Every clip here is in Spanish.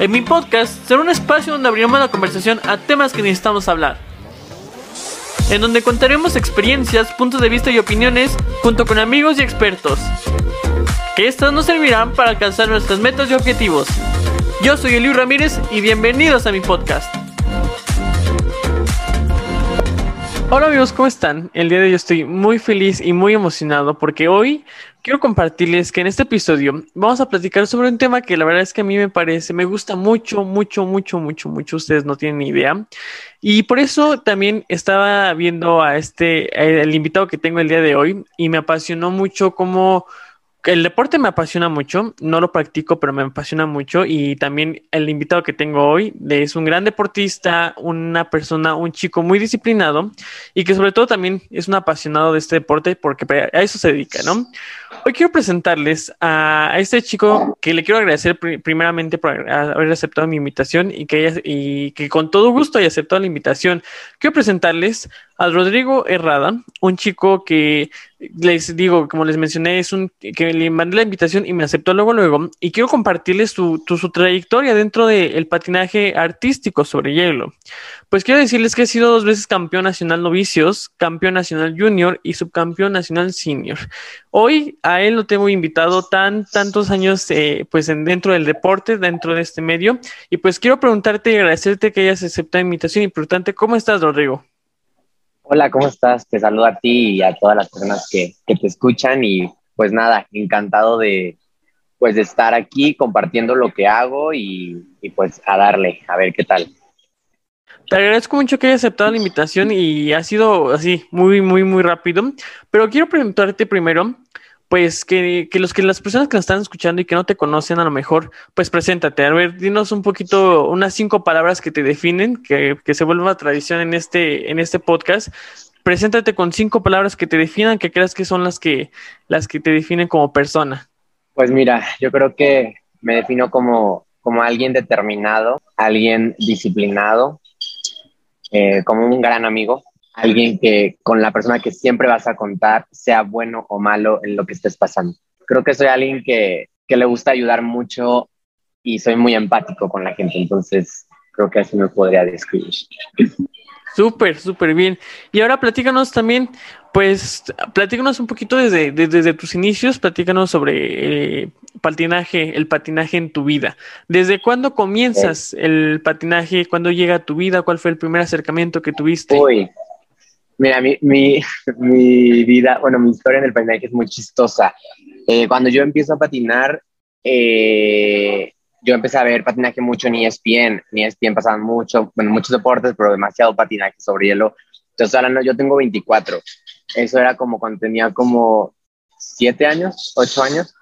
En mi podcast será un espacio donde abriremos la conversación a temas que necesitamos hablar. En donde contaremos experiencias, puntos de vista y opiniones junto con amigos y expertos. Que estas nos servirán para alcanzar nuestras metas y objetivos. Yo soy Eliu Ramírez y bienvenidos a mi podcast. Hola amigos, ¿cómo están? El día de hoy estoy muy feliz y muy emocionado porque hoy quiero compartirles que en este episodio vamos a platicar sobre un tema que la verdad es que a mí me parece, me gusta mucho, mucho, mucho, mucho, mucho, ustedes no tienen ni idea. Y por eso también estaba viendo a este, el invitado que tengo el día de hoy y me apasionó mucho cómo el deporte me apasiona mucho, no lo practico, pero me apasiona mucho y también el invitado que tengo hoy es un gran deportista, una persona, un chico muy disciplinado y que sobre todo también es un apasionado de este deporte porque a eso se dedica, ¿no? Hoy quiero presentarles a, este chico que le quiero agradecer primeramente por haber aceptado mi invitación y que, y que con todo gusto haya aceptado la invitación. Quiero presentarles a Rodrigo Herrada, un chico que les digo, como les mencioné, es un que le mandé la invitación y me aceptó luego, luego, y quiero compartirles su, su trayectoria dentro del patinaje artístico sobre hielo. Pues quiero decirles que he sido dos veces campeón nacional novicios, campeón nacional junior y subcampeón nacional senior. Hoy a él lo tengo invitado tan tantos años, eh, pues en, dentro del deporte, dentro de este medio, y pues quiero preguntarte y agradecerte que hayas aceptado la invitación y preguntarte cómo estás, Rodrigo. Hola, ¿cómo estás? Te saludo a ti y a todas las personas que, te escuchan y pues nada, encantado de pues de estar aquí compartiendo lo que hago y, pues a darle, a ver qué tal. Te agradezco mucho que hayas aceptado la invitación y ha sido así muy, muy, muy rápido. Pero quiero preguntarte primero, pues que, que, los que las personas que nos están escuchando y que no te conocen a lo mejor, pues preséntate. A ver, dinos un poquito, unas cinco palabras que te definen, que, que se vuelva tradición en este, en este podcast. Preséntate con cinco palabras que te definan, que creas que son las que, las que te definen como persona. Pues mira, yo creo que me defino como, como alguien determinado, alguien disciplinado, eh, como un gran amigo, alguien que con la persona que siempre vas a contar, sea bueno o malo en lo que estés pasando. Creo que soy alguien que, que le gusta ayudar mucho y soy muy empático con la gente, entonces creo que así me podría describir. Súper, súper bien. Y ahora platícanos también, pues, platícanos un poquito desde, desde, tus inicios, platícanos sobre eh, patinaje, el patinaje en tu vida. ¿Desde cuándo comienzas el patinaje? ¿Cuándo llega a tu vida? ¿Cuál fue el primer acercamiento que tuviste? Uy, Mira, mi, mi, mi, vida, bueno, mi historia en el patinaje es muy chistosa. Eh, cuando yo empiezo a patinar, eh, yo empecé a ver patinaje mucho en ESPN. En ESPN pasaban mucho, bueno, muchos deportes, pero demasiado patinaje sobre hielo. Entonces, ahora no, yo tengo 24. Eso era como cuando tenía como 7 años, 8 años.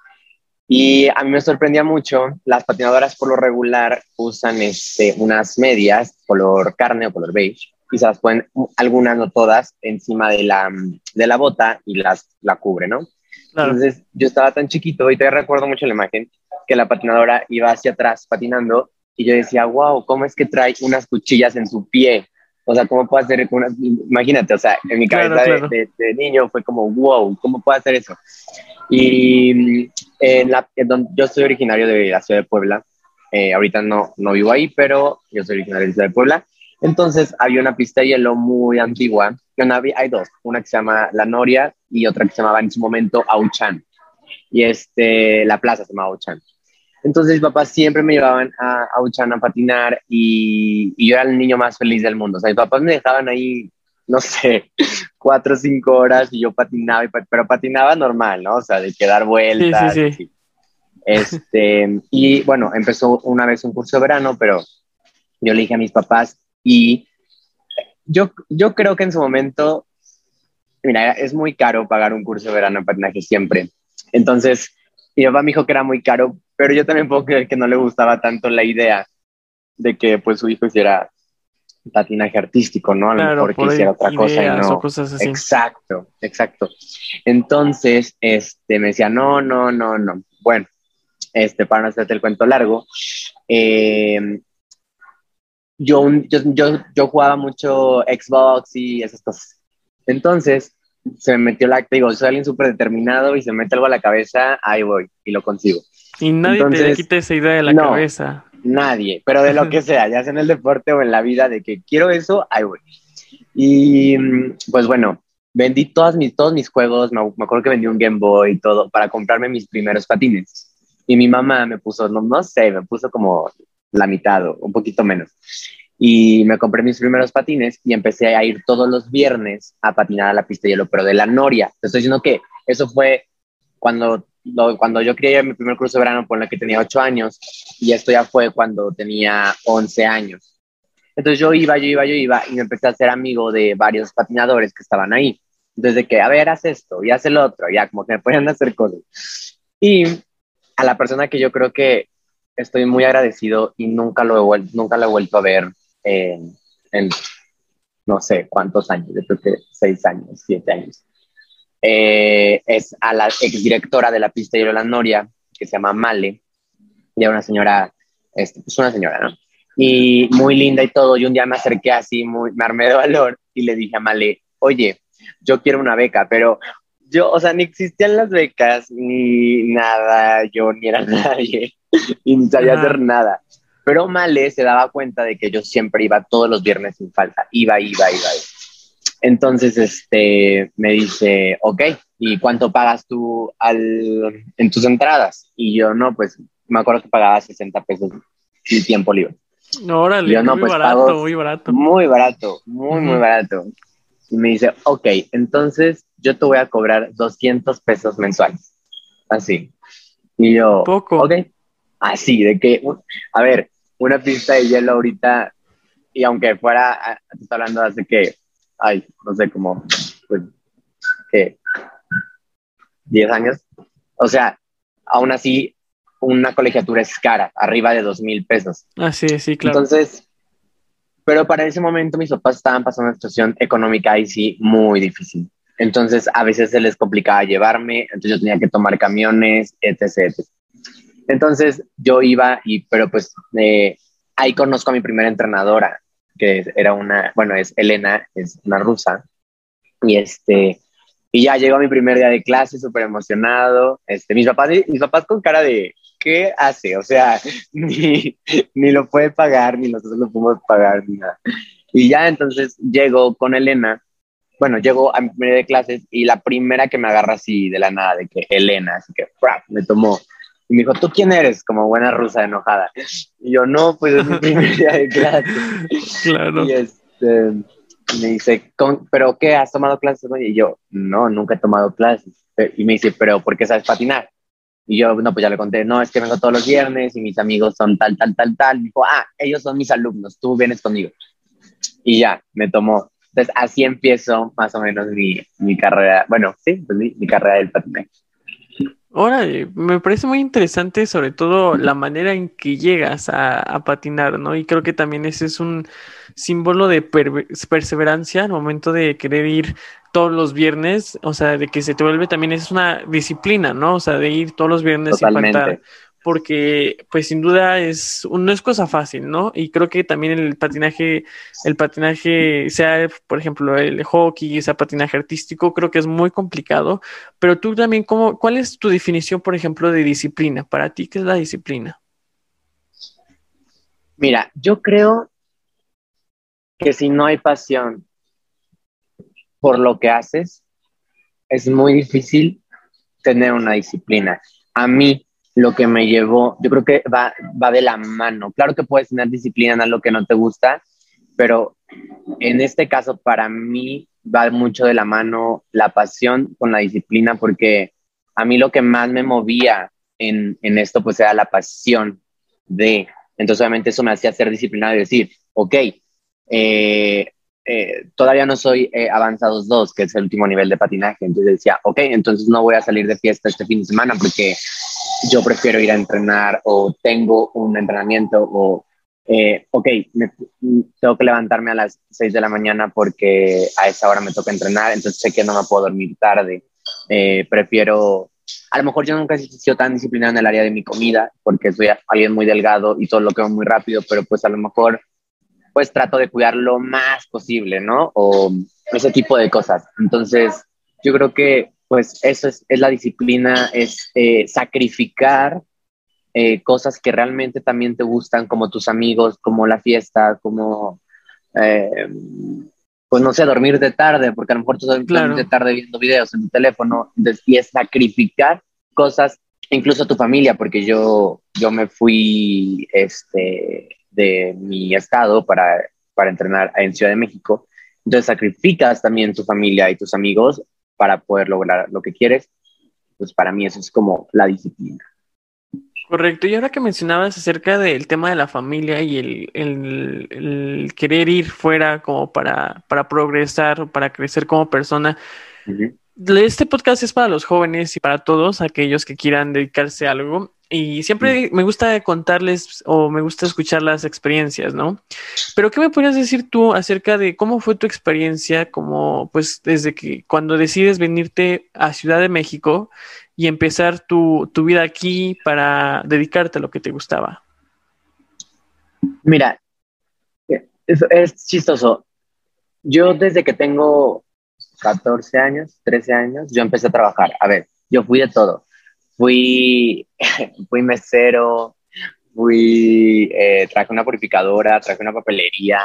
Y a mí me sorprendía mucho, las patinadoras por lo regular usan este, unas medias color carne o color beige las ponen, algunas no todas, encima de la, de la bota y las, la cubre, ¿no? Entonces yo estaba tan chiquito y todavía recuerdo mucho la imagen que la patinadora iba hacia atrás patinando y yo decía, wow, ¿cómo es que trae unas cuchillas en su pie? O sea, ¿cómo puede hacer una... Imagínate, o sea, en mi cabeza De, niño fue como, wow, ¿cómo puede hacer eso? Y en la, donde, yo soy originario de la ciudad de Puebla. Eh, ahorita no, no vivo ahí, pero yo soy originario de la ciudad de Puebla. Entonces había una pista de hielo muy antigua. Hay dos, una que se llama La Noria y otra que se llamaba en su momento Auchan. Y este, la plaza se llamaba Auchan. Entonces mis papás siempre me llevaban a Auchan a patinar y, yo era el niño más feliz del mundo. O sea, mis papás me dejaban ahí, no sé, cuatro o cinco horas y yo patinaba, pero patinaba normal, ¿no? O sea, de quedar vueltas. Sí, sí, sí. Este, y bueno, empezó una vez un curso de verano, pero yo le dije a mis papás, y yo, yo creo que en su momento, mira, es muy caro pagar un curso de verano en patinaje siempre. Entonces, mi papá me dijo que era muy caro, pero yo también puedo creer que no le gustaba tanto la idea de que pues su hijo hiciera patinaje artístico, ¿no? A lo mejor que hiciera otra cosa y no. Cosas así. Exacto, exacto. Entonces, este, me decía, no, no, no, no. Bueno, este, para no hacerte el cuento largo, eh, yo, yo, yo, jugaba mucho Xbox y esas cosas. Entonces, se me metió la, digo, soy alguien súper determinado y se me mete algo a la cabeza, ahí voy y lo consigo. Y nadie te quita esa idea de la cabeza. nadie, pero de lo que sea, ya sea en el deporte o en la vida, de que quiero eso, ahí voy. Y pues bueno, vendí todas mis, todos mis juegos, me, acuerdo que vendí un Game Boy y todo para comprarme mis primeros patines. Y mi mamá me puso, no, no sé, me puso como la mitad o un poquito menos. Y me compré mis primeros patines y empecé a ir todos los viernes a patinar a la pista de hielo, pero de la Noria. Te estoy diciendo que eso fue cuando, cuando yo quería mi primer curso de verano, por la que tenía 8 años, y esto ya fue cuando tenía 11 años. Entonces yo iba, yo iba, yo iba y me empecé a hacer amigo de varios patinadores que estaban ahí. Desde que, a ver, haz esto y haz el otro, ya como que me ponían hacer cosas. Y a la persona que yo creo que estoy muy agradecido y nunca lo he, nunca lo he vuelto a ver en, no sé cuántos años, yo creo que seis años, siete años. Eh, es a la exdirectora de la pista de la Noria, que se llama Male, ya una señora, es este, pues una señora, ¿no? y muy linda y todo. Y un día me acerqué así, muy, me armé de valor y le dije a Male, oye, yo quiero una beca, pero yo, o sea, ni existían las becas, ni nada, yo ni era nadie, y ni sabía hacer nada. Pero Male se daba cuenta de que yo siempre iba todos los viernes sin falta, iba, iba, iba. Entonces, este, me dice, ok, ¿y cuánto pagas tú al, en tus entradas? Y yo, no, pues, me acuerdo que pagaba 60 pesos y tiempo libre. Órale, muy pues, barato, muy barato. Muy barato, muy, muy barato. Y me dice, ok, entonces yo te voy a cobrar 200 pesos mensuales. Así. Y yo, poco. Ok. Así, de que, a ver, una pista de hielo ahorita, y aunque fuera, ah, te estoy hablando hace que, ay, no sé, como, pues, ¿qué? 10 años. O sea, aún así, una colegiatura es cara, arriba de dos mil pesos. Ah, sí, sí, claro. Entonces, pero para ese momento mis papás estaban pasando una situación económica ahí sí muy difícil. Entonces, a veces se les complicaba llevarme, entonces yo tenía que tomar camiones, etc. Entonces, yo iba y, pero pues, eh, ahí conozco a mi primera entrenadora, que era una, bueno, es Elena, es una rusa, y este, y ya llegó mi primer día de clase, súper emocionado, este, mis papás, mis papás con cara de, ¿qué hace? O sea, ni, ni lo puede pagar, ni nosotros lo podemos pagar, ni nada. Y ya entonces llego con Elena, bueno, llego a mi primera de clases y la primera que me agarra así de la nada, de que Elena, así que me tomó. Y me dijo, ¿tú quién eres? Como buena rusa enojada. Y yo, no, pues es mi primer día de clase. Claro. Y este, me dice, ¿pero qué? ¿Has tomado clases? Y yo, no, nunca he tomado clases. Y me dice, ¿pero por qué sabes patinar? Y yo, no, pues ya le conté, no, es que vengo todos los viernes y mis amigos son tal, tal, tal, tal. dijo, ah, ellos son mis alumnos, tú vienes conmigo. Y ya, me tomó. Entonces, así empiezo más o menos mi, mi carrera, bueno, sí, pues mi, mi carrera del patinaje. Ahora, me parece muy interesante, sobre todo la manera en que llegas a, patinar, ¿no? Y creo que también ese es un símbolo de perseverancia al momento de querer ir todos los viernes, o sea, de que se te vuelve también es una disciplina, ¿no? O sea, de ir todos los viernes sin faltar, porque pues sin duda es no es cosa fácil, ¿no? Y creo que también el patinaje, el patinaje, sea por ejemplo el hockey, sea patinaje artístico, creo que es muy complicado, pero tú también, ¿cómo, ¿cuál es tu definición, por ejemplo, de disciplina? Para ti, ¿qué es la disciplina? Mira, yo creo que si no hay pasión por lo que haces, es muy difícil tener una disciplina. A mí, lo que me llevó, yo creo que va, va de la mano. Claro que puedes tener disciplina en algo que no te gusta, pero en este caso, para mí, va mucho de la mano la pasión con la disciplina, porque a mí lo que más me movía en, en esto, pues era la pasión de. Entonces, obviamente, eso me hacía ser disciplinado y decir, ok, eh, eh, todavía no soy eh, avanzados 2, que es el último nivel de patinaje. Entonces decía, ok, entonces no voy a salir de fiesta este fin de semana porque yo prefiero ir a entrenar o tengo un entrenamiento o, eh, ok, me, tengo que levantarme a las 6 de la mañana porque a esa hora me toca entrenar, entonces sé que no me puedo dormir tarde. prefiero, a lo mejor yo nunca he sido tan disciplinado en el área de mi comida porque soy alguien muy delgado y todo lo quemo muy rápido, pero pues a lo mejor pues trato de cuidar lo más posible, ¿no? O ese tipo de cosas. Entonces, yo creo que pues eso es, es la disciplina, es eh, sacrificar eh, cosas que realmente también te gustan, como tus amigos, como la fiesta, como, eh, pues no sé, dormir de tarde, porque a lo mejor tú dormir de tarde viendo videos en tu teléfono, y es sacrificar cosas, incluso tu familia, porque yo, yo me fui este, de mi estado para, para entrenar en Ciudad de México, entonces sacrificas también tu familia y tus amigos para poder lograr lo que quieres, pues para mí eso es como la disciplina. Correcto, y ahora que mencionabas acerca del tema de la familia y el, querer ir fuera como para, para progresar, para crecer como persona, este podcast es para los jóvenes y para todos aquellos que quieran dedicarse a algo. Y siempre me gusta contarles o me gusta escuchar las experiencias, ¿no? Pero ¿qué me podrías decir tú acerca de cómo fue tu experiencia como, pues, desde que cuando decides venirte a Ciudad de México y empezar tu, vida aquí para dedicarte a lo que te gustaba? Mira, es, es chistoso. Yo desde que tengo 14 años, 13 años, yo empecé a trabajar. A ver, yo fui de todo fui, fui mesero, fui, eh, traje una purificadora, traje una papelería,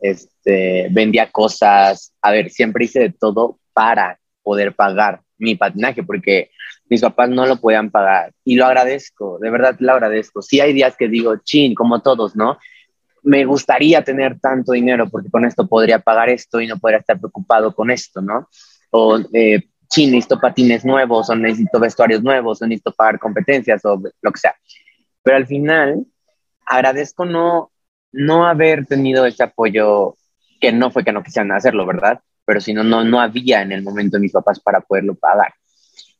este, vendía cosas, a ver, siempre hice de todo para poder pagar mi patinaje, porque mis papás no lo podían pagar y lo agradezco, de verdad lo agradezco. Sí hay días que digo, chin, como todos, ¿no? Me gustaría tener tanto dinero porque con esto podría pagar esto y no podría estar preocupado con esto, ¿no? O eh, sí, necesito patines nuevos o necesito vestuarios nuevos o necesito pagar competencias o lo que sea. Pero al final, agradezco no, no haber tenido ese apoyo, que no fue que no quisieran hacerlo, ¿verdad? Pero si no, no había en el momento de mis papás para poderlo pagar.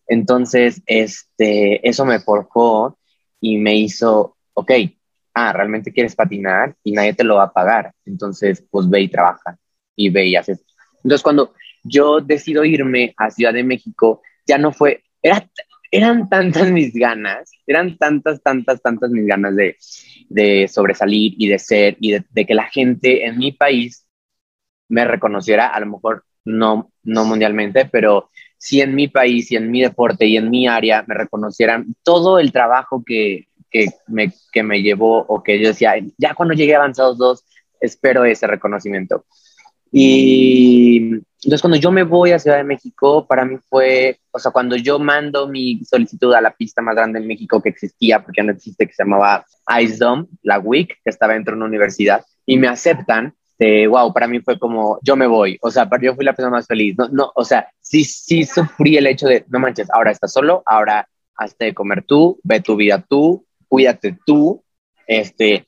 Entonces, este, eso me forjó y me hizo, ok, ah, realmente quieres patinar y nadie te lo va a pagar. Entonces, pues ve y trabaja y ve y haces. Entonces, cuando, yo decido irme a Ciudad de México, ya no fue, era, eran tantas mis ganas, eran tantas, tantas, tantas mis ganas de, de sobresalir y de ser y de, que la gente en mi país me reconociera, a lo mejor no, no mundialmente, pero sí en mi país y en mi deporte y en mi área me reconocieran todo el trabajo que, que, me, que me llevó o que yo decía, ya cuando llegué a Avanzados 2, espero ese reconocimiento. Y entonces cuando yo me voy a Ciudad de México, para mí fue, o sea, cuando yo mando mi solicitud a la pista más grande en México que existía, porque ya no existe, que se llamaba Ice Dome, la WIC, que estaba dentro de una universidad, y me aceptan, wow, para mí fue como, yo me voy, o sea, yo fui la persona más feliz, no, no, o sea, sí, sí sufrí el hecho de, no manches, ahora estás solo, ahora hazte de comer tú, ve tu vida tú, cuídate tú, este,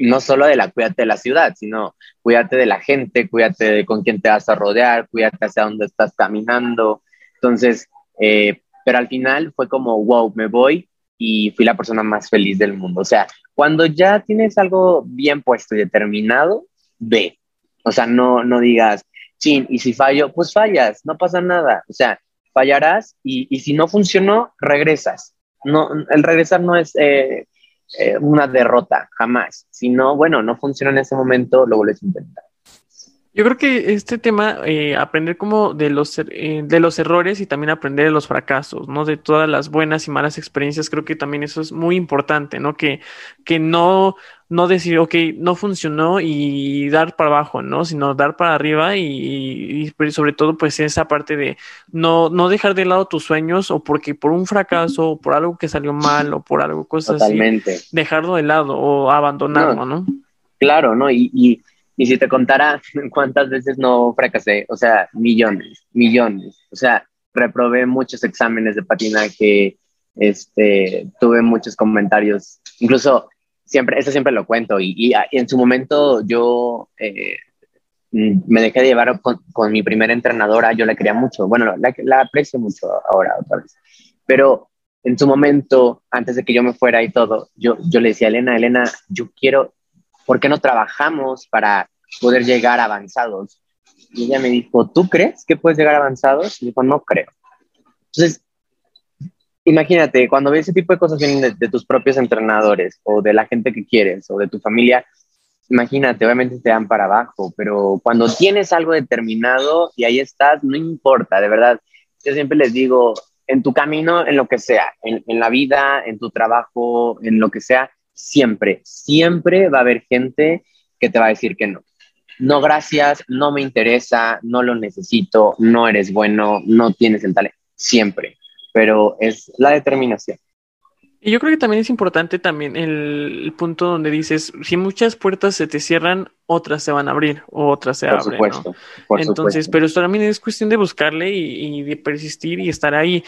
no solo de la cuídate de la ciudad, sino cuídate de la gente, cuídate de con quién te vas a rodear, cuídate hacia dónde estás caminando. Entonces, eh, pero al final fue como, wow, me voy y fui la persona más feliz del mundo. O sea, cuando ya tienes algo bien puesto y determinado, ve. O sea, no, no digas, chin, y si fallo, pues fallas, no pasa nada. O sea, fallarás y, y si no funcionó, regresas. No, el regresar no es eh, eh, una derrota, jamás. Si no, bueno, no funciona en ese momento, lo vuelves a intentar. Yo creo que este tema, eh, aprender como de los, eh, de los errores y también aprender de los fracasos, ¿no? De todas las buenas y malas experiencias, creo que también eso es muy importante, ¿no? Que, que no, no decir, ok, no funcionó y dar para abajo, ¿no? Sino dar para arriba y, y, sobre todo, pues esa parte de no, no dejar de lado tus sueños o porque por un fracaso o por algo que salió mal o por algo, cosas Totalmente. así, dejarlo de lado o abandonarlo, ¿no? Claro, ¿no? Y, y y si te contara cuántas veces no fracasé, o sea, millones, millones. O sea, reprobé muchos exámenes de patinaje, este, tuve muchos comentarios, incluso siempre, eso siempre lo cuento, y, en su momento yo eh, me dejé de llevar con, mi primera entrenadora, yo la quería mucho, bueno, la, la aprecio mucho ahora otra vez, pero en su momento, antes de que yo me fuera y todo, yo, yo le decía a Elena, Elena, yo quiero, ¿por qué no trabajamos para poder llegar avanzados? Y ella me dijo, ¿tú crees que puedes llegar avanzados? Y dijo, no creo. Entonces, imagínate, cuando ves ese tipo de cosas de, de, tus propios entrenadores o de la gente que quieres o de tu familia, imagínate, obviamente te dan para abajo, pero cuando tienes algo determinado y ahí estás, no importa, de verdad. Yo siempre les digo, en tu camino, en lo que sea, en, la vida, en tu trabajo, en lo que sea, siempre, siempre va a haber gente que te va a decir que no. No, gracias, no me interesa, no lo necesito, no eres bueno, no tienes el talento, siempre, pero es la determinación. Y yo creo que también es importante también el, punto donde dices, si muchas puertas se te cierran, otras se van a abrir, otras se abren. Supuesto, Entonces, pero esto también es cuestión de buscarle y, de persistir y estar ahí.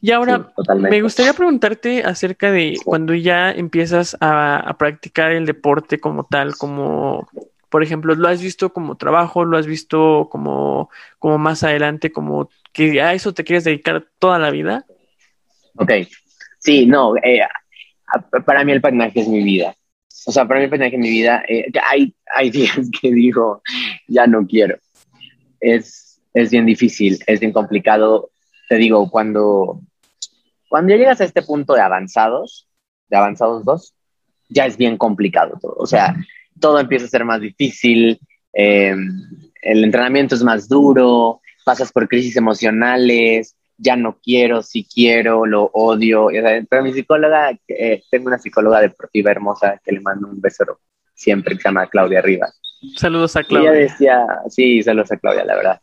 Y ahora, me gustaría preguntarte acerca de cuando ya empiezas a, practicar el deporte como tal, como, por ejemplo, ¿lo has visto como trabajo? ¿Lo has visto como, como más adelante, como que a eso te quieres dedicar toda la vida? Ok, Sí, no, eh, para mí el patinaje es mi vida. O sea, para mí el patinaje es mi vida. Eh, hay, hay días que digo, ya no quiero. Es, es bien difícil, es bien complicado. Te digo, cuando, cuando ya llegas a este punto de avanzados, de avanzados dos, ya es bien complicado todo. O sea, todo empieza a ser más difícil, eh, el entrenamiento es más duro, pasas por crisis emocionales, ya no quiero, si quiero, lo odio. Pero mi psicóloga, eh, tengo una psicóloga deportiva hermosa que le mando un beso siempre, que se llama Claudia Rivas. Saludos a Claudia. ella decía, sí, saludos a Claudia, la verdad.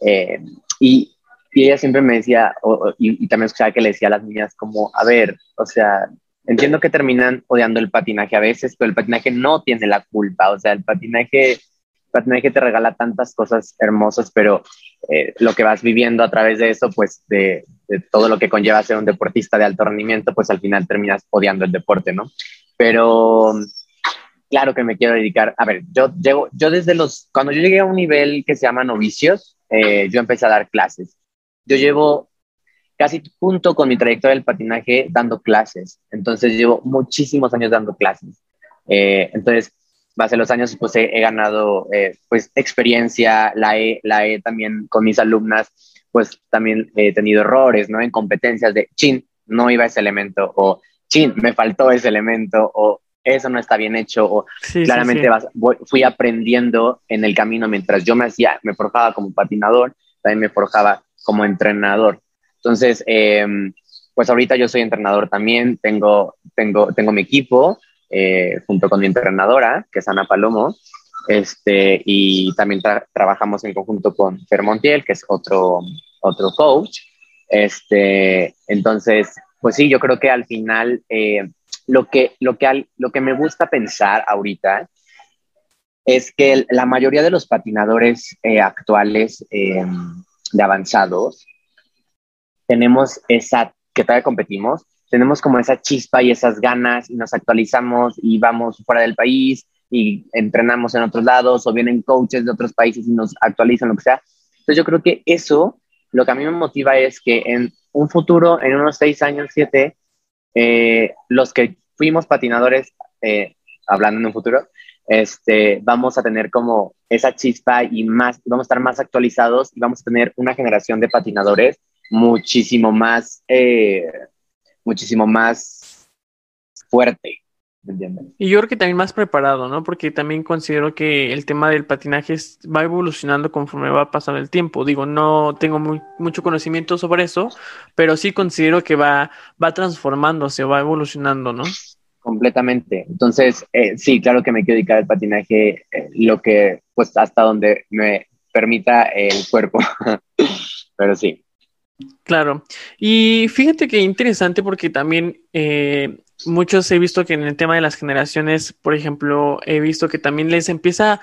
Eh, y, y, ella siempre me decía, y, y, también escuchaba que le decía a las niñas como, a ver, o sea, entiendo que terminan odiando el patinaje a veces, pero el patinaje no tiene la culpa, o sea, el patinaje patinaje te regala tantas cosas hermosas, pero eh, lo que vas viviendo a través de eso, pues de, todo lo que conlleva ser un deportista de alto rendimiento, pues al final terminas odiando el deporte, ¿no? Pero claro que me quiero dedicar, a ver, yo llego, yo desde los, cuando yo llegué a un nivel que se llama novicios, eh, yo empecé a dar clases. Yo llevo casi junto con mi trayectoria del patinaje dando clases, entonces llevo muchísimos años dando clases. Eh, entonces, base los años, pues he, ganado eh, pues experiencia, la he, la he también con mis alumnas, pues también he tenido errores, ¿no? En competencias de, chin, no iba ese elemento, o chin, me faltó ese elemento, o eso no está bien hecho, o claramente fui aprendiendo en el camino mientras yo me hacía, me forjaba como patinador, también me forjaba como entrenador. Entonces, em, pues ahorita yo soy entrenador también, tengo, tengo, tengo mi equipo, eh, junto con mi entrenadora, que es Ana Palomo, este, y también trabajamos en conjunto con Fer Montiel, que es otro, otro coach. Este, entonces, pues sí, yo creo que al final eh, lo, que, lo, que lo que me gusta pensar ahorita es que la mayoría de los patinadores eh, actuales de avanzados tenemos esa, que todavía competimos, tenemos como esa chispa y esas ganas y nos actualizamos y vamos fuera del país y entrenamos en otros lados o vienen coaches de otros países y nos actualizan, lo que sea. Entonces yo creo que eso, lo que a mí me motiva es que en un futuro, en unos seis años, siete, eh, los que fuimos patinadores, eh, hablando en un futuro, este, vamos a tener como esa chispa y más, vamos a estar más actualizados y vamos a tener una generación de patinadores muchísimo más eh, muchísimo más fuerte. Y yo creo que también más preparado, ¿no? Porque también considero que el tema del patinaje va evolucionando conforme va pasando el tiempo. Digo, no tengo muy, mucho conocimiento sobre eso, pero sí considero que va, va transformándose, va evolucionando, ¿no? Completamente. Entonces, eh, sí, claro que me quiero dedicar al patinaje, eh, lo que, pues, hasta donde me permita el cuerpo. pero sí. Claro. Y fíjate que interesante porque también eh, muchos he visto que en el tema de las generaciones, por ejemplo, he visto que también les empieza,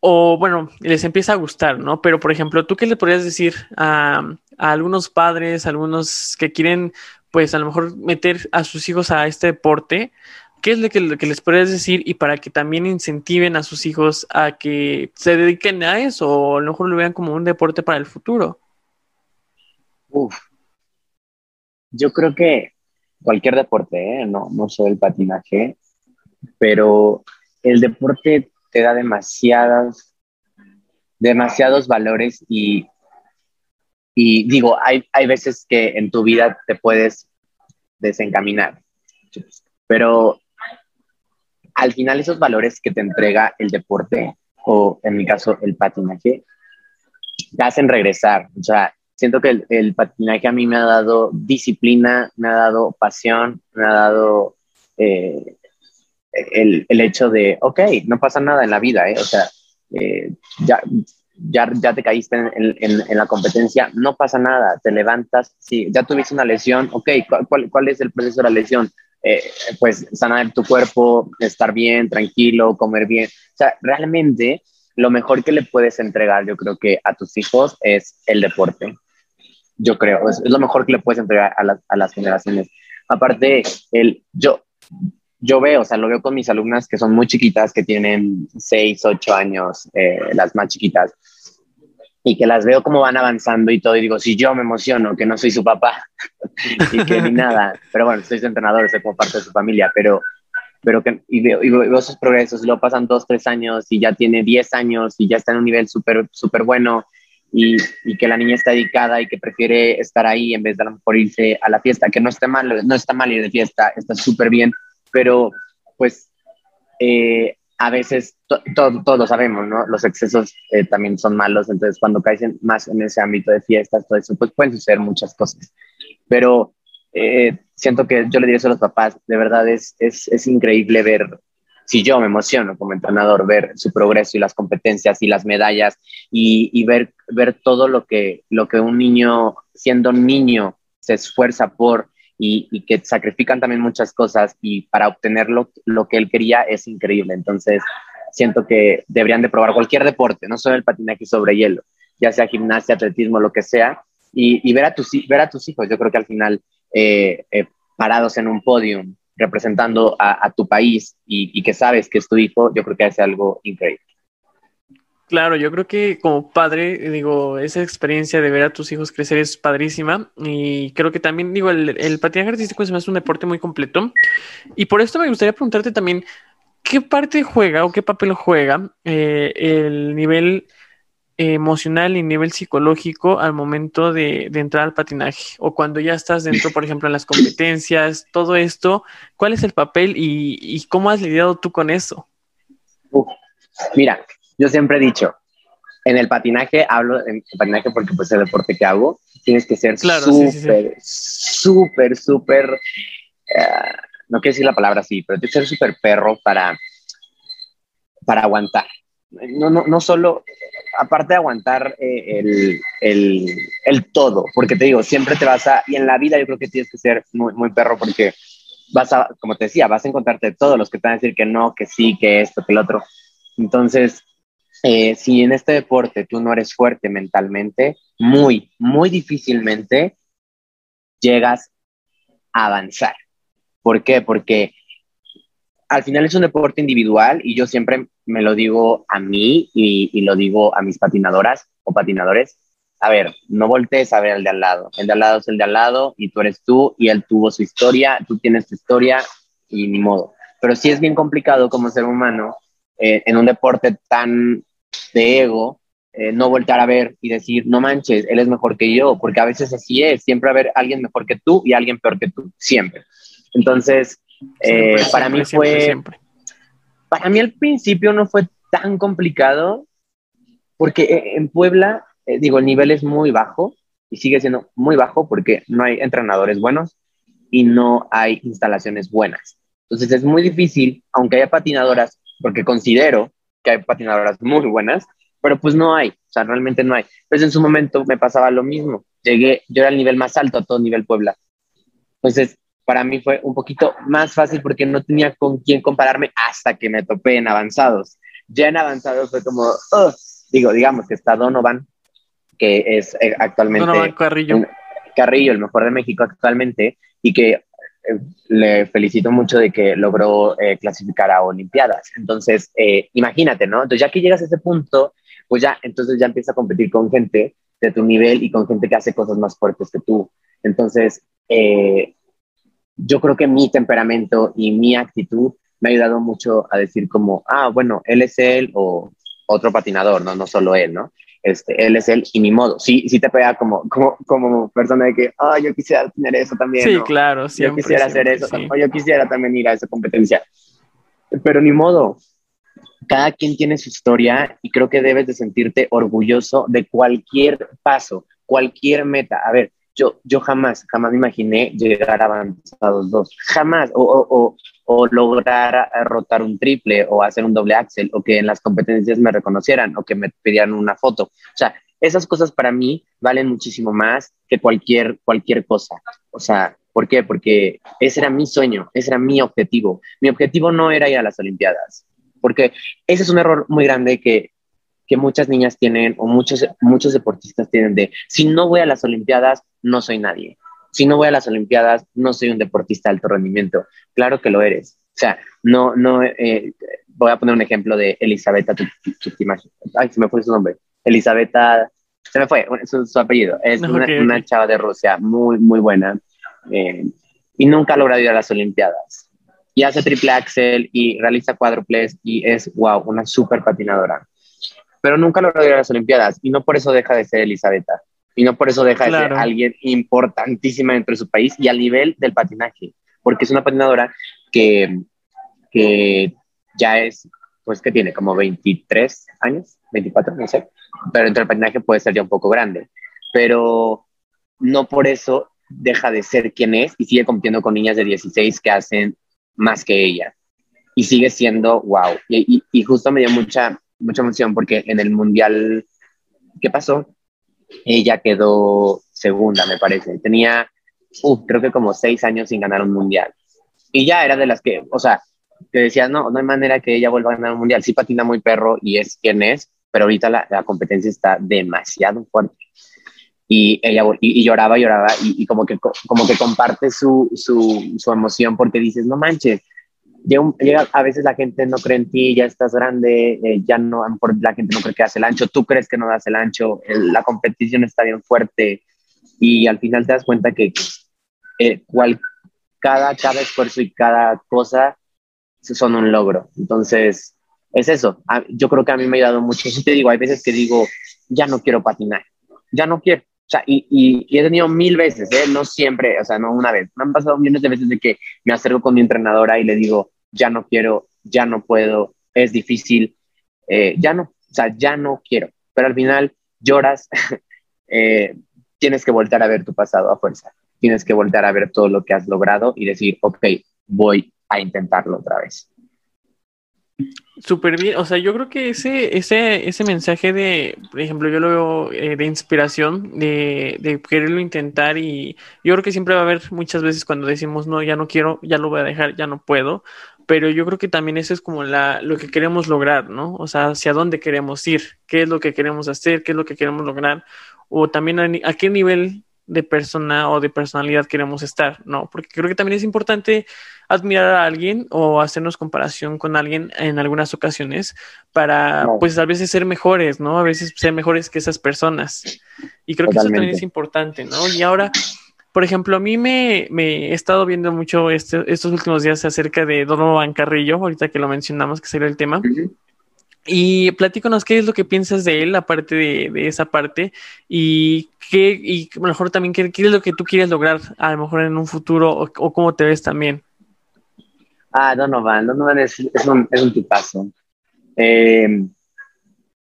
o bueno, les empieza a gustar, ¿no? Pero, por ejemplo, ¿tú qué le podrías decir a, algunos padres, algunos que quieren, pues, a lo mejor meter a sus hijos a este deporte? ¿Qué es lo que, lo que, les podrías decir y para que también incentiven a sus hijos a que se dediquen a eso o a lo mejor lo vean como un deporte para el futuro? Uf. Yo creo que cualquier deporte, ¿eh? no, no solo el patinaje, pero el deporte te da demasiadas, demasiados valores y, y digo, hay, hay veces que en tu vida te puedes desencaminar, pero al final esos valores que te entrega el deporte, o en mi caso el patinaje, te hacen regresar. O sea, siento que el, patinaje a mí me ha dado disciplina, me ha dado pasión, me ha dado eh, el, hecho de, ok, no pasa nada en la vida, ¿eh? o sea, eh, ya, ya, te caíste en, en, la competencia, no pasa nada, te levantas, si ya tuviste una lesión, ok, ¿cuál, cuál es el proceso de la lesión? Eh, pues sanar tu cuerpo, estar bien, tranquilo, comer bien. O sea, realmente lo mejor que le puedes entregar, yo creo que a tus hijos es el deporte. Yo creo, es, lo mejor que le puedes entregar a, a las generaciones. Aparte, el, yo, yo veo, o sea, lo veo con mis alumnas que son muy chiquitas, que tienen 6, 8 años, eh, las más chiquitas, y que las veo como van avanzando y todo, y digo, si yo me emociono, que no soy su papá, y que ni nada, pero bueno, soy su entrenador, soy como parte de su familia, pero pero que, y veo, y veo esos progresos, y luego pasan dos, tres años y ya tiene diez años y ya está en un nivel súper, súper bueno y, y, que la niña está dedicada y que prefiere estar ahí en vez de a lo mejor irse a la fiesta, que no está mal, no está mal ir de fiesta, está súper bien, pero pues eh, a veces todos lo sabemos, ¿no? Los excesos eh, también son malos, entonces cuando caes más en ese ámbito de fiestas, todo eso, pues pueden suceder muchas cosas, pero eh, siento que yo le diría eso a los papás, de verdad es, es, es increíble ver, si yo me emociono como entrenador, ver su progreso y las competencias y las medallas y, y ver, ver todo lo que, lo que un niño, siendo niño, se esfuerza por y, y, que sacrifican también muchas cosas y para obtener lo, lo, que él quería es increíble. Entonces, siento que deberían de probar cualquier deporte, no solo el patinaje sobre hielo, ya sea gimnasia, atletismo, lo que sea, y, y ver, a tus, ver a tus hijos. Yo creo que al final eh, eh, parados en un podio representando a, tu país y, que sabes que es tu hijo, yo creo que es algo increíble. Claro, yo creo que como padre, digo, esa experiencia de ver a tus hijos crecer es padrísima y creo que también, digo, el, el patinaje artístico es un deporte muy completo y por esto me gustaría preguntarte también, ¿qué parte juega o qué papel juega eh, el nivel emocional y nivel psicológico al momento de, entrar al patinaje o cuando ya estás dentro, por ejemplo, en las competencias, todo esto, ¿cuál es el papel y, cómo has lidiado tú con eso? mira, yo siempre he dicho, en el patinaje, hablo en patinaje porque pues es el deporte que hago, tienes que ser súper, súper, súper, eh, no quiero decir la palabra así, pero tienes que ser súper perro para, para aguantar. No, no, no solo aparte de aguantar eh, el, el, todo, porque te digo, siempre te vas a, y en la vida yo creo que tienes que ser muy, muy perro porque vas a, como te decía, vas a encontrarte todos los que te van a decir que no, que sí, que esto, que el otro. Entonces, eh, si en este deporte tú no eres fuerte mentalmente, muy, muy difícilmente llegas a avanzar. ¿Por qué? Porque al final es un deporte individual y yo siempre me lo digo a mí y, lo digo a mis patinadoras o patinadores. A ver, no voltees a ver al de al lado. El de al lado es el de al lado y tú eres tú y él tuvo su historia, tú tienes tu historia y ni modo. Pero sí es bien complicado como ser humano eh, en un deporte tan de ego, eh, no voltear a ver y decir, no manches, él es mejor que yo, porque a veces así es, siempre va a haber alguien mejor que tú y alguien peor que tú, siempre. Entonces, eh, para mí fue, para mí al principio no fue tan complicado porque eh, en Puebla, eh, digo, el nivel es muy bajo y sigue siendo muy bajo porque no hay entrenadores buenos y no hay instalaciones buenas. Entonces es muy difícil, aunque haya patinadoras, porque considero que hay patinadoras muy buenas, pero pues no hay, o sea, realmente no hay. Pues en su momento me pasaba lo mismo. Llegué, yo era el nivel más alto a todo nivel Puebla. Entonces, para mí fue un poquito más fácil porque no tenía con quién compararme hasta que me topé en avanzados. Ya en avanzados fue como, digo, digamos que está Donovan, que es eh, actualmente... Donovan Carrillo. Carrillo, el mejor de México actualmente, y que eh, le felicito mucho de que logró eh, clasificar a Olimpiadas. Entonces, imagínate, ¿no? Entonces, ya que llegas a ese punto, pues ya, entonces ya empieza a competir con gente de tu nivel y con gente que hace cosas más fuertes que tú. Entonces, eh, yo creo que mi temperamento y mi actitud me ha ayudado mucho a decir como, ah, bueno, él es él o otro patinador, no, no solo él, ¿no? Este, él es él y mi modo. Sí, sí te pega como, como, como persona de que, ah, yo quisiera tener eso también. Sí, claro, siempre. Yo quisiera hacer eso, o yo quisiera también ir a esa competencia. Pero ni modo. Cada quien tiene su historia y creo que debes de sentirte orgulloso de cualquier paso, cualquier meta. A ver, yo, yo jamás, jamás me imaginé llegar avanzados dos, jamás, o, o, o, lograr rotar un triple o hacer un doble axel, o que en las competencias me reconocieran o que me pidieran una foto. O sea, esas cosas para mí valen muchísimo más que cualquier, cualquier cosa. O sea, ¿por qué? Porque ese era mi sueño, ese era mi objetivo. Mi objetivo no era ir a las Olimpiadas, porque ese es un error muy grande que, que muchas niñas tienen o muchos, muchos deportistas tienen de, si no voy a las Olimpiadas, no soy nadie. Si no voy a las Olimpiadas, no soy un deportista de alto rendimiento. Claro que lo eres. O sea, no, no, eh, voy a poner un ejemplo de Elisabetta Ay, se me fue su nombre. Elisabetta, se me fue su, su apellido. Es una, chava de Rusia muy, muy buena. Eh, y nunca ha logrado ir a las Olimpiadas. Y hace triple axel y realiza cuádruples y es, wow, una súper patinadora. Pero nunca ir a las Olimpiadas y no por eso deja de ser Elisabetta. Y no por eso deja de ser alguien importantísima dentro de su país y al nivel del patinaje. Porque es una patinadora que, que ya es, pues que tiene como 23 años, 24, no sé pero entre el patinaje puede ser ya un poco grande, pero no por eso deja de ser quien es y sigue compitiendo con niñas de 16 que hacen más que ella. Y sigue siendo wow. Y, y, justo me dio mucha, mucha emoción porque en el mundial, ¿qué pasó? Ella quedó segunda, me parece. Tenía, uh, creo que como seis años sin ganar un mundial. Y ya era de las que, o sea, que decía, no, no hay manera que ella vuelva a ganar un mundial. Sí patina muy perro y es quien es, pero ahorita la, la competencia está demasiado fuerte. Y ella y, lloraba, lloraba, y, y, como, que, como que comparte su, su, su emoción porque dices, no manches, llega, a veces la gente no cree en ti, ya estás grande, eh, ya no, la gente no cree que das el ancho, tú crees que no das el ancho, la competición está bien fuerte y al final te das cuenta que eh, cual, cada, cada esfuerzo y cada cosa son un logro. Entonces, es eso. Yo creo que a mí me ha ayudado mucho. Si te digo, hay veces que digo, ya no quiero patinar, ya no quiero. O sea, y, y, he tenido mil veces, ¿eh? no siempre, o sea, no una vez. Me han pasado millones de veces de que me acerco con mi entrenadora y le digo, ya no quiero, ya no puedo, es difícil, eh, ya no, o sea, ya no quiero. Pero al final lloras, eh, tienes que volver a ver tu pasado a fuerza. Tienes que volver a ver todo lo que has logrado y decir, ok, voy a intentarlo otra vez. Súper bien, o sea, yo creo que ese, ese, ese mensaje de, por ejemplo, yo lo veo eh, de inspiración, de, de, quererlo intentar y yo creo que siempre va a haber muchas veces cuando decimos, no, ya no quiero, ya lo voy a dejar, ya no puedo, pero yo creo que también eso es como la, lo que queremos lograr, ¿no? O sea, hacia dónde queremos ir, qué es lo que queremos hacer, qué es lo que queremos lograr, o también a, a qué nivel de persona o de personalidad queremos estar, ¿no? Porque creo que también es importante admirar a alguien o hacernos comparación con alguien en algunas ocasiones para, pues, a veces ser mejores, ¿no? A veces ser mejores que esas personas. Y creo que eso también es importante, ¿no? Y ahora, por ejemplo, a mí me, me he estado viendo mucho este, estos últimos días acerca de Donovan Carrillo, ahorita que lo mencionamos, que sería el tema. Y platícanos qué es lo que piensas de él, aparte de, de esa parte, y qué, y a lo mejor también qué, qué, es lo que tú quieres lograr, a lo mejor en un futuro, o, o cómo te ves también. Ah, Donovan, Donovan es, es, un, es un tipazo. Eh,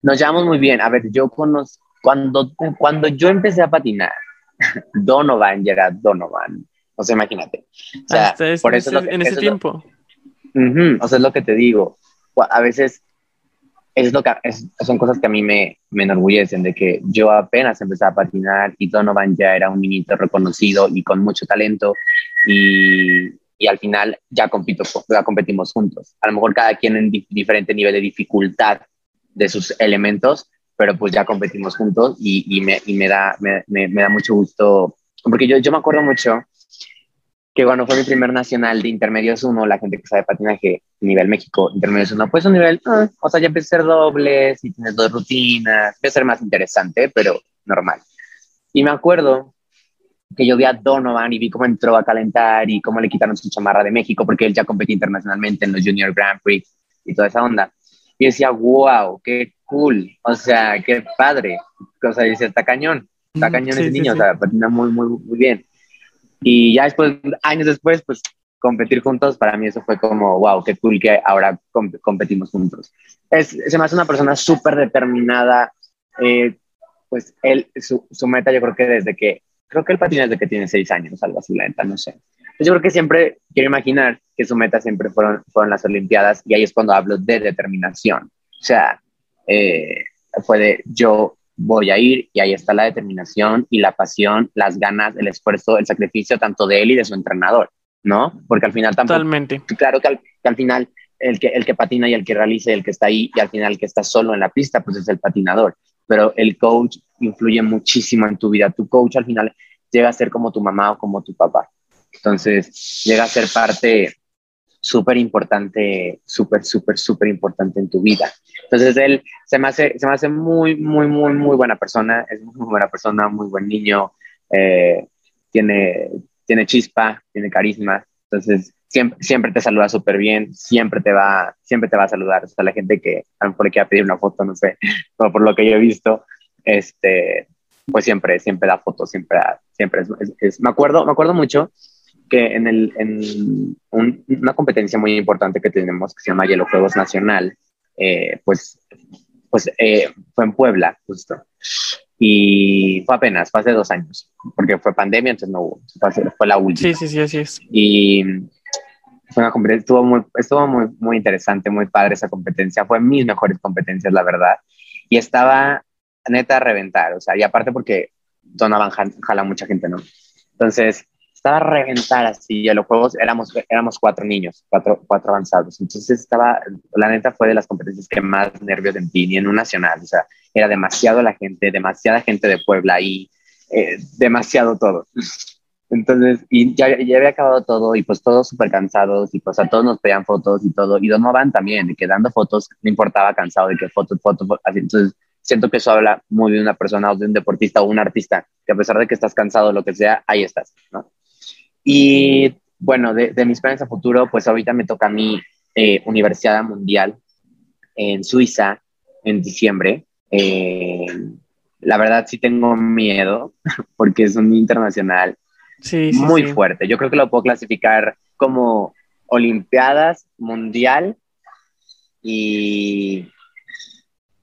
nos llevamos muy bien. A ver, yo conozco, cuando, cuando yo empecé a patinar, Donovan ya era Donovan. O sea, imagínate. O sea, por eso en ese, tiempo. o sea, es lo que te digo. A veces es lo que, son cosas que a mí me, me enorgullecen, de que yo apenas empecé a patinar y Donovan ya era un niñito reconocido y con mucho talento. Y, y al final ya, compito, ya competimos juntos. A lo mejor cada quien en diferente nivel de dificultad de sus elementos, pero pues ya competimos juntos y, y, me, y me, da, me, me, da mucho gusto, porque yo, yo me acuerdo mucho que cuando fue mi primer nacional de intermedios 1, la gente que sabe patinaje nivel México, intermedios 1, pues un nivel, ah, o sea, ya empecé a ser dobles y tienes dos rutinas, a ser más interesante, pero normal. Y me acuerdo que yo vi a Donovan y vi cómo entró a calentar y cómo le quitaron su chamarra de México porque él ya competía internacionalmente en los Junior Grand Prix y toda esa onda. Y decía, wow, qué cool, o sea, qué padre. O sea, dice, está cañón, está cañón ese niño, o sea, patina muy, muy, muy bien. Y ya después, años después, pues competir juntos, para mí eso fue como, wow, qué cool que ahora competimos juntos. Es, se me hace una persona súper determinada, eh, pues él, su, su, meta yo creo que desde que, creo que él patina desde que tiene seis años, algo así, la neta, no sé. Pues yo creo que siempre, quiero imaginar que su meta siempre fueron, fueron las Olimpiadas y ahí es cuando hablo de determinación. O sea, eh, fue de yo voy a ir y ahí está la determinación y la pasión, las ganas, el esfuerzo, el sacrificio tanto de él y de su entrenador, ¿no? Porque al final tampoco... Totalmente. Claro que al, que al final el que, el que patina y el que realice, el que está ahí y al final el que está solo en la pista, pues es el patinador. Pero el coach influye muchísimo en tu vida. Tu coach al final llega a ser como tu mamá o como tu papá. Entonces, llega a ser parte súper importante, súper, súper, súper importante en tu vida. Entonces, él se me hace, se me hace muy, muy, muy, muy buena persona. Es muy buena persona, muy buen niño. Eh, tiene, tiene chispa, tiene carisma. Entonces, siempre, siempre te saluda súper bien, siempre te va, siempre te va a saludar. O sea, la gente que a lo mejor quiera pedir una foto, no sé, pero por lo que yo he visto, este, pues siempre, siempre da fotos, siempre, siempre es, me acuerdo, me acuerdo mucho que en, el, en una competencia muy importante que tenemos, que se llama Hielo Juegos Nacional, eh, pues, pues eh, fue en Puebla, justo. Y fue apenas, fue hace dos años, porque fue pandemia, entonces no hubo, fue, la última. Sí, sí, sí, así es. Y fue una competencia, estuvo, muy, estuvo muy, muy interesante, muy padre esa competencia, fue mis mejores competencias, la verdad. Y estaba neta a reventar, o sea, y aparte porque Donovan jala mucha gente, ¿no? Entonces, estaba a reventar así, y a los juegos éramos, éramos cuatro niños, cuatro, cuatro avanzados, entonces estaba, la neta fue de las competencias que más nervios sentí, ni en un nacional, o sea, era demasiado la gente, demasiada gente de Puebla ahí, eh, demasiado todo. Entonces, y ya, ya, había acabado todo y pues todos súper cansados y pues a todos nos pedían fotos y todo. Y Donovan también, de que dando fotos, no importaba cansado de que fotos, fotos, fotos, así. Entonces, siento que eso habla muy de una persona o de un deportista o un artista, que a pesar de que estás cansado lo que sea, ahí estás, ¿no? Y bueno, de, mis planes a futuro, pues ahorita me toca a mí eh, Universidad Mundial en Suiza en diciembre. Eh, la verdad sí tengo miedo porque es un internacional muy fuerte. Yo creo que lo puedo clasificar como Olimpiadas Mundial y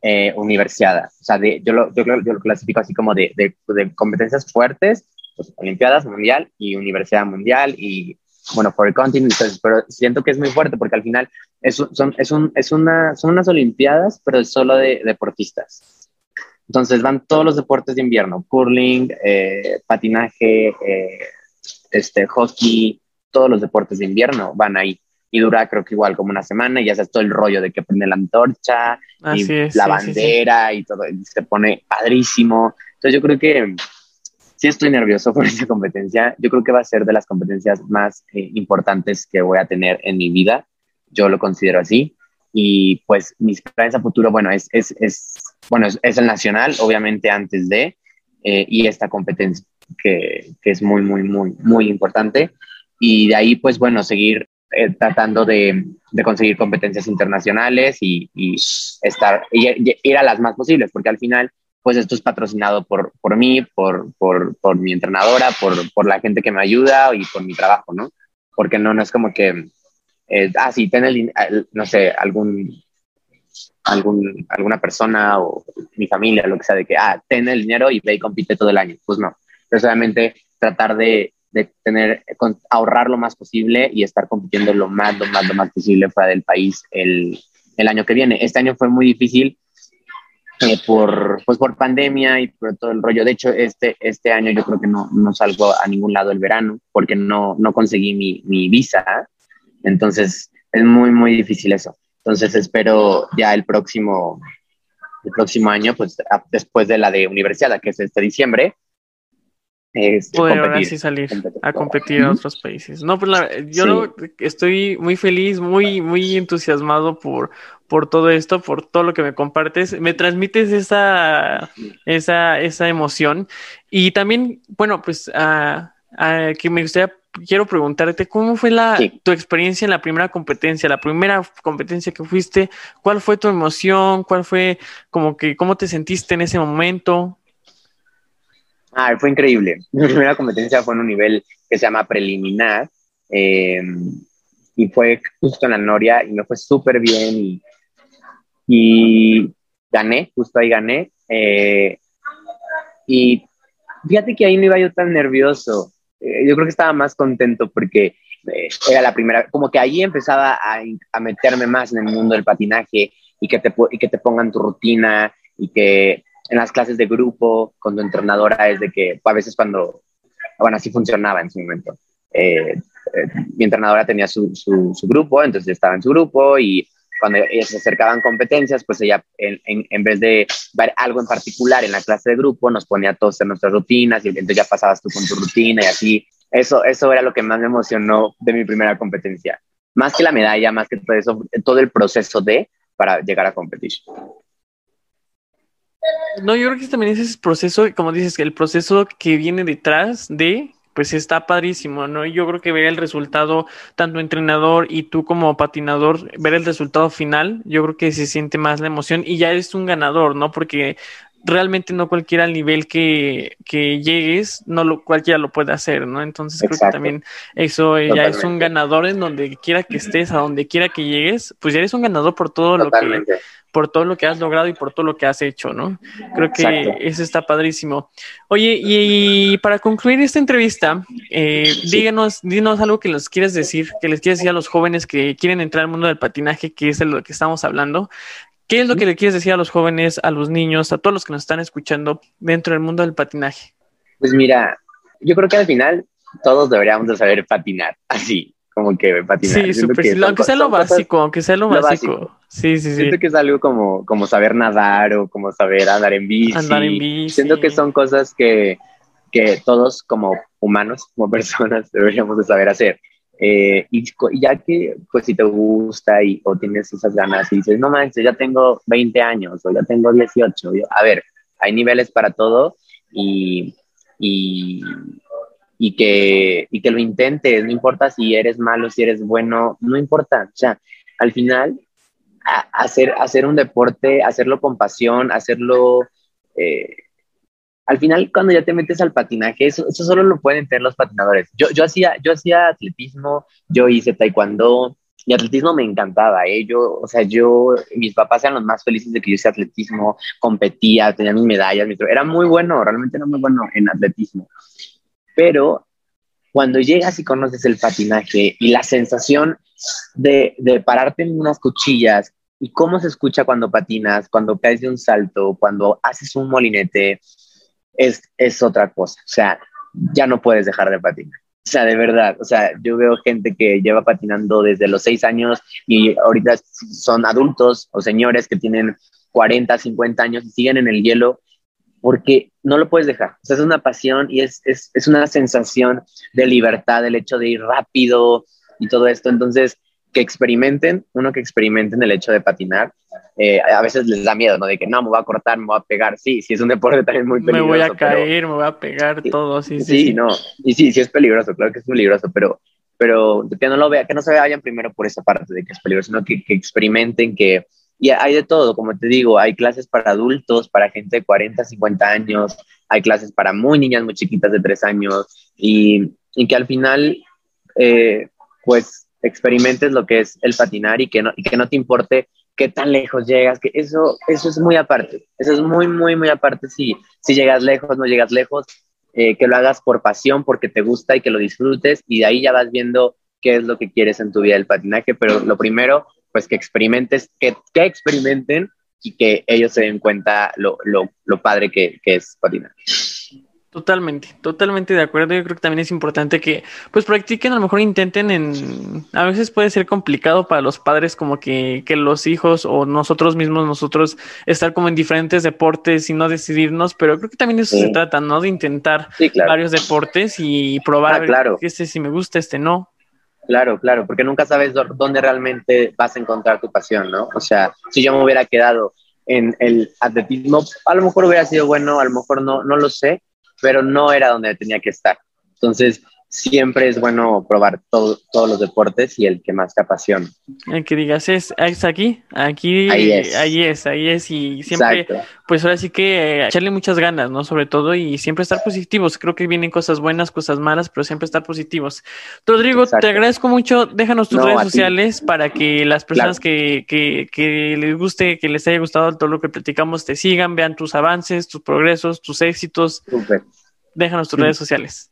eh, Universidad. O sea, yo, lo, yo, lo, clasifico así como de, de competencias fuertes pues, Olimpiadas Mundial y Universidad Mundial y, bueno, por el continent, pero siento que es muy fuerte porque al final es, son, es, un, es una, son unas Olimpiadas, pero es solo de deportistas. Entonces van todos los deportes de invierno, curling, eh, patinaje, eh, este, hockey, todos los deportes de invierno van ahí. Y dura creo que igual como una semana y ya sabes todo el rollo de que prende la antorcha y la bandera y todo, y se pone padrísimo. Entonces yo creo que sí estoy nervioso por esta competencia. Yo creo que va a ser de las competencias más eh, importantes que voy a tener en mi vida. Yo lo considero así. Y pues mis planes a futuro, bueno, es, es, es bueno, es, el nacional, obviamente antes de, eh, y esta competencia que, que, es muy, muy, muy, muy importante. Y de ahí, pues bueno, seguir eh, tratando de, de, conseguir competencias internacionales y, y estar, y, ir a las más posibles, porque al final pues esto es patrocinado por, por mí, por, por, mi entrenadora, por, por, la gente que me ayuda y por mi trabajo, ¿no? Porque no, no es como que, eh, ah, sí, ten el, no sé, algún, algún, alguna persona o mi familia, lo que sea, de que, ah, ten el dinero y ve compite todo el año. Pues no, pero solamente tratar de, de tener, ahorrar lo más posible y estar compitiendo lo más, lo más, lo más posible fuera del país el, el año que viene. Este año fue muy difícil eh, por, pues por pandemia y por todo el rollo. De hecho, este, este año yo creo que no, no salgo a ningún lado el verano porque no, no conseguí mi, mi visa. Entonces, es muy, muy difícil eso. Entonces, espero ya el próximo, el próximo año, pues después de la de universidad, que es este diciembre, este, competir, salir a competir a otros países. No, pues yo estoy muy feliz, muy, muy entusiasmado por, por todo esto, por todo lo que me compartes. Me transmites esa, esa, esa emoción. Y también, bueno, pues que me gustaría, quiero preguntarte, ¿cómo fue la, tu experiencia en la primera competencia, la primera competencia que fuiste? ¿Cuál fue tu emoción? ¿Cuál fue como que, cómo te sentiste en ese momento? Ah, fue increíble. Mi primera competencia fue en un nivel que se llama preliminar eh, y fue justo en la Noria y me fue súper bien y, y, gané, justo ahí gané. Eh, Y fíjate que ahí no iba yo tan nervioso. Eh, yo creo que estaba más contento porque eh, era la primera, como que ahí empezaba a, a, meterme más en el mundo del patinaje y que, te, y que te pongan tu rutina y que en las clases de grupo con tu entrenadora es de que a veces cuando, bueno, así funcionaba en su momento. Eh, mi entrenadora tenía su, su, su, grupo, entonces estaba en su grupo y cuando se acercaban competencias, pues ella, en, en, en, vez de ver algo en particular en la clase de grupo, nos ponía todos en nuestras rutinas y entonces ya pasabas tú con tu rutina y así. Eso, eso era lo que más me emocionó de mi primera competencia. Más que la medalla, más que todo eso, todo el proceso de para llegar a competir. No, yo creo que también es ese proceso, como dices, el proceso que viene detrás de pues está padrísimo, ¿no? Yo creo que ver el resultado, tanto entrenador y tú como patinador, ver el resultado final, yo creo que se siente más la emoción y ya eres un ganador, ¿no? Porque realmente no cualquiera al nivel que, que llegues, no lo, cualquiera lo puede hacer, ¿no? Entonces creo que también eso ya es un ganador en donde quiera que estés, a donde quiera que llegues, pues ya eres un ganador por todo Totalmente. lo que por todo lo que has logrado y por todo lo que has hecho, ¿no? Creo que Exacto. eso está padrísimo. Oye, y, para concluir esta entrevista, eh, díganos, dinos algo que les quieres decir, que les quieres decir a los jóvenes que quieren entrar al mundo del patinaje, que es de lo que estamos hablando. ¿Qué es lo que le quieres decir a los jóvenes, a los niños, a todos los que nos están escuchando dentro del mundo del patinaje? Pues mira, yo creo que al final todos deberíamos de saber patinar, así, como que patinar. Sí, super, que aunque sea lo básico, aunque sea lo, lo básico. básico. Sí, sí, sí. Siento que es algo como, como saber nadar o como saber andar en bici. Andar en bici. Siento que son cosas que, que todos como humanos, como personas, deberíamos de saber hacer. Eh, y, ya que, pues, si te gusta y, o tienes esas ganas y dices, no manches, ya tengo 20 años o ya tengo 18. Yo, a ver, hay niveles para todo y, y, y que, y que lo intentes, no importa si eres malo, si eres bueno, no importa, o sea, al final, hacer, hacer un deporte, hacerlo con pasión, hacerlo, eh, al final cuando ya te metes al patinaje, eso, solo lo pueden tener los patinadores. Yo, yo, hacía, yo hacía atletismo, yo hice taekwondo, y atletismo me encantaba, ¿eh? Yo, o sea, yo, mis papás eran los más felices de que yo hice atletismo, competía, tenía mis medallas, mi, era muy bueno, realmente era muy bueno en atletismo pero cuando llegas y conoces el patinaje y la sensación de, de, pararte en unas cuchillas y cómo se escucha cuando patinas, cuando caes de un salto, cuando haces un molinete, es, es otra cosa. O sea, ya no puedes dejar de patinar. O sea, de verdad, o sea, yo veo gente que lleva patinando desde los seis años y ahorita son adultos o señores que tienen 40, 50 años y siguen en el hielo porque no lo puedes dejar. O sea, es una pasión y es, es, es, una sensación de libertad, el hecho de ir rápido y todo esto. Entonces, que experimenten, uno que experimenten el hecho de patinar. Eh, a veces les da miedo, ¿no? De que no, me voy a cortar, me voy a pegar. Sí, sí, es un deporte también muy peligroso. Me voy a caer, pero... me voy a pegar, todo, sí, sí, sí. Sí, no, y sí, sí es peligroso, claro que es peligroso, pero, pero que no lo vea, que no se vayan primero por esa parte de que es peligroso, sino que, que experimenten, que, y hay de todo, como te digo, hay clases para adultos, para gente de 40, 50 años, hay clases para muy niñas, muy chiquitas de 3 años, y, y que al final, eh, pues, experimentes lo que es el patinar y que, no, y que no te importe qué tan lejos llegas, que eso, eso es muy aparte, eso es muy, muy, muy aparte si, si llegas lejos, no llegas lejos, eh, que lo hagas por pasión, porque te gusta y que lo disfrutes, y de ahí ya vas viendo qué es lo que quieres en tu vida del patinaje, pero lo primero pues que experimentes, que, que experimenten y que ellos se den cuenta lo, lo, lo padre que, que, es patinar. Totalmente, totalmente de acuerdo. Yo creo que también es importante que pues practiquen, a lo mejor intenten en... A veces puede ser complicado para los padres como que, que los hijos o nosotros mismos, nosotros estar como en diferentes deportes y no decidirnos, pero creo que también eso sí. se trata, ¿no? De intentar sí, claro. varios deportes y probar ah, claro. este si me gusta, este no. Claro, claro, porque nunca sabes dónde realmente vas a encontrar tu pasión, ¿no? O sea, si yo me hubiera quedado en el atletismo, a lo mejor hubiera sido bueno, a lo mejor no, no lo sé, pero no era donde tenía que estar. Entonces, siempre es bueno probar todos los deportes y el que más te apasiona. El que digas es, es aquí, aquí, ahí es, ahí es, ahí es y siempre, pues ahora sí que eh, echarle muchas ganas, ¿no? Sobre todo y siempre estar positivos. Creo que vienen cosas buenas, cosas malas, pero siempre estar positivos. Rodrigo, te agradezco mucho. Déjanos tus redes sociales para que las personas que, que, que les guste, que les haya gustado todo lo que platicamos, te sigan, vean tus avances, tus progresos, tus éxitos. Déjanos tus redes sociales.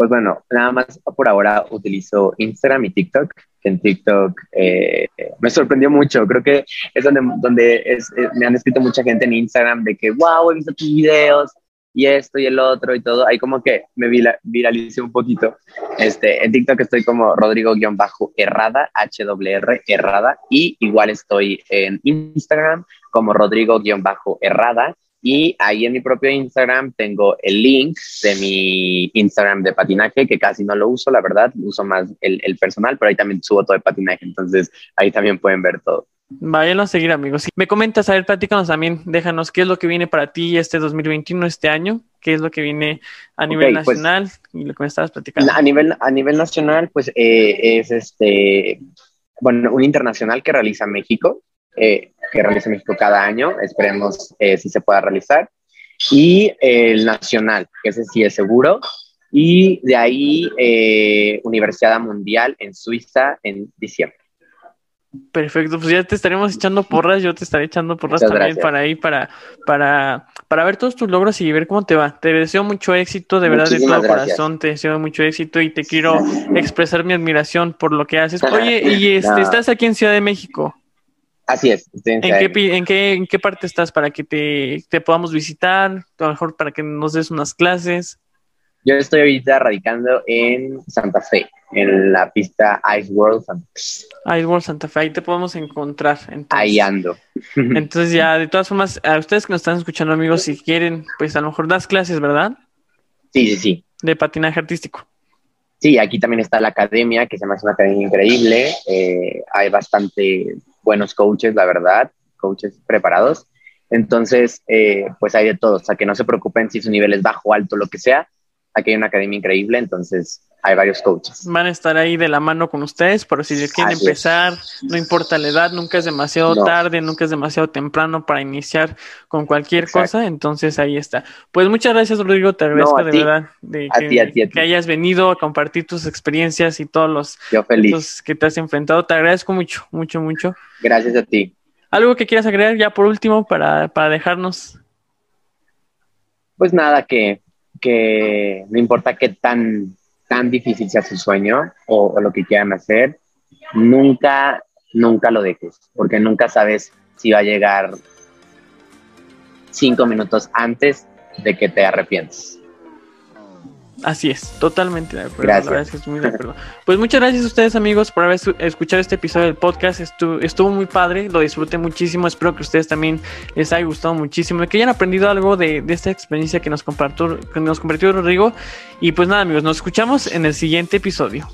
Pues bueno, nada más por ahora utilizo Instagram y TikTok, que en TikTok eh, me sorprendió mucho. Creo que es donde, donde eh, me han escrito mucha gente en Instagram de que, wow, he visto tus videos y esto y el otro y todo. Ahí como que me viralicé un poquito. Este, en TikTok estoy como Rodrigo-Errada, H-W-R, Errada, y igual estoy en Instagram como Rodrigo-Errada y ahí en mi propio Instagram tengo el link de mi Instagram de patinaje, que casi no lo uso, la verdad, uso más el, personal, pero ahí también subo todo de patinaje, entonces ahí también pueden ver todo. Váyanlo a seguir, amigos. Me comentas, a ver, platícanos también, déjanos qué es lo que viene para ti este 2021, este año, qué es lo que viene a nivel pues, nacional y lo que me estabas platicando. A nivel, a nivel nacional, pues eh, es este, bueno, un internacional que realiza México, eh, que realiza México cada año, esperemos eh, si se pueda realizar, y el nacional, que ese sí es seguro, y de ahí eh, Universidad Mundial en Suiza en diciembre. Perfecto, pues ya te estaremos echando porras, yo te estaré echando porras también para ahí, para, para, para ver todos tus logros y ver cómo te va. Te deseo mucho éxito, de verdad, de todo corazón, te deseo mucho éxito y te quiero expresar mi admiración por lo que haces. Oye, y este, estás aquí en Ciudad de México. Así es. ¿En qué, en, qué, ¿En qué parte estás para que te, te, podamos visitar? A lo mejor para que nos des unas clases. Yo estoy ahorita radicando en Santa Fe, en la pista Ice World Santa Fe. Ice World Santa Fe, ahí te podemos encontrar. ahí ando. entonces ya, de todas formas, a ustedes que nos están escuchando, amigos, si quieren, pues a lo mejor das clases, ¿verdad? Sí, sí, sí. De patinaje artístico. Sí, aquí también está la academia, que se llama una academia increíble. Eh, hay bastante buenos coaches, la verdad, coaches preparados. Entonces, eh, pues hay de todo, o sea, que no se preocupen si su nivel es bajo, alto, lo que sea. Aquí hay una academia increíble, entonces hay varios coaches. Van a estar ahí de la mano con ustedes, pero si quieren empezar, no importa la edad, nunca es demasiado tarde, nunca es demasiado temprano para iniciar con cualquier cosa, entonces ahí está. Pues muchas gracias, Rodrigo, te agradezco de verdad de que, hayas venido a compartir tus experiencias y todos los Yo feliz. que te has enfrentado. Te agradezco mucho, mucho, mucho. Gracias a ti. ¿Algo que quieras agregar ya por último para, para dejarnos? Pues nada, que, que no importa qué tan, tan difícil sea su sueño o, o lo que quieran hacer, nunca, nunca lo dejes, porque nunca sabes si va a llegar cinco minutos antes de que te arrepientes. Así es, totalmente de acuerdo. Gracias. muy de acuerdo. Pues muchas gracias a ustedes amigos por haber escuchado este episodio del podcast. Estuvo, estuvo muy padre, lo disfruté muchísimo. Espero que a ustedes también les haya gustado muchísimo y que hayan aprendido algo de, de esta experiencia que nos compartió, que nos compartió Rodrigo. Y pues nada amigos, nos escuchamos en el siguiente episodio.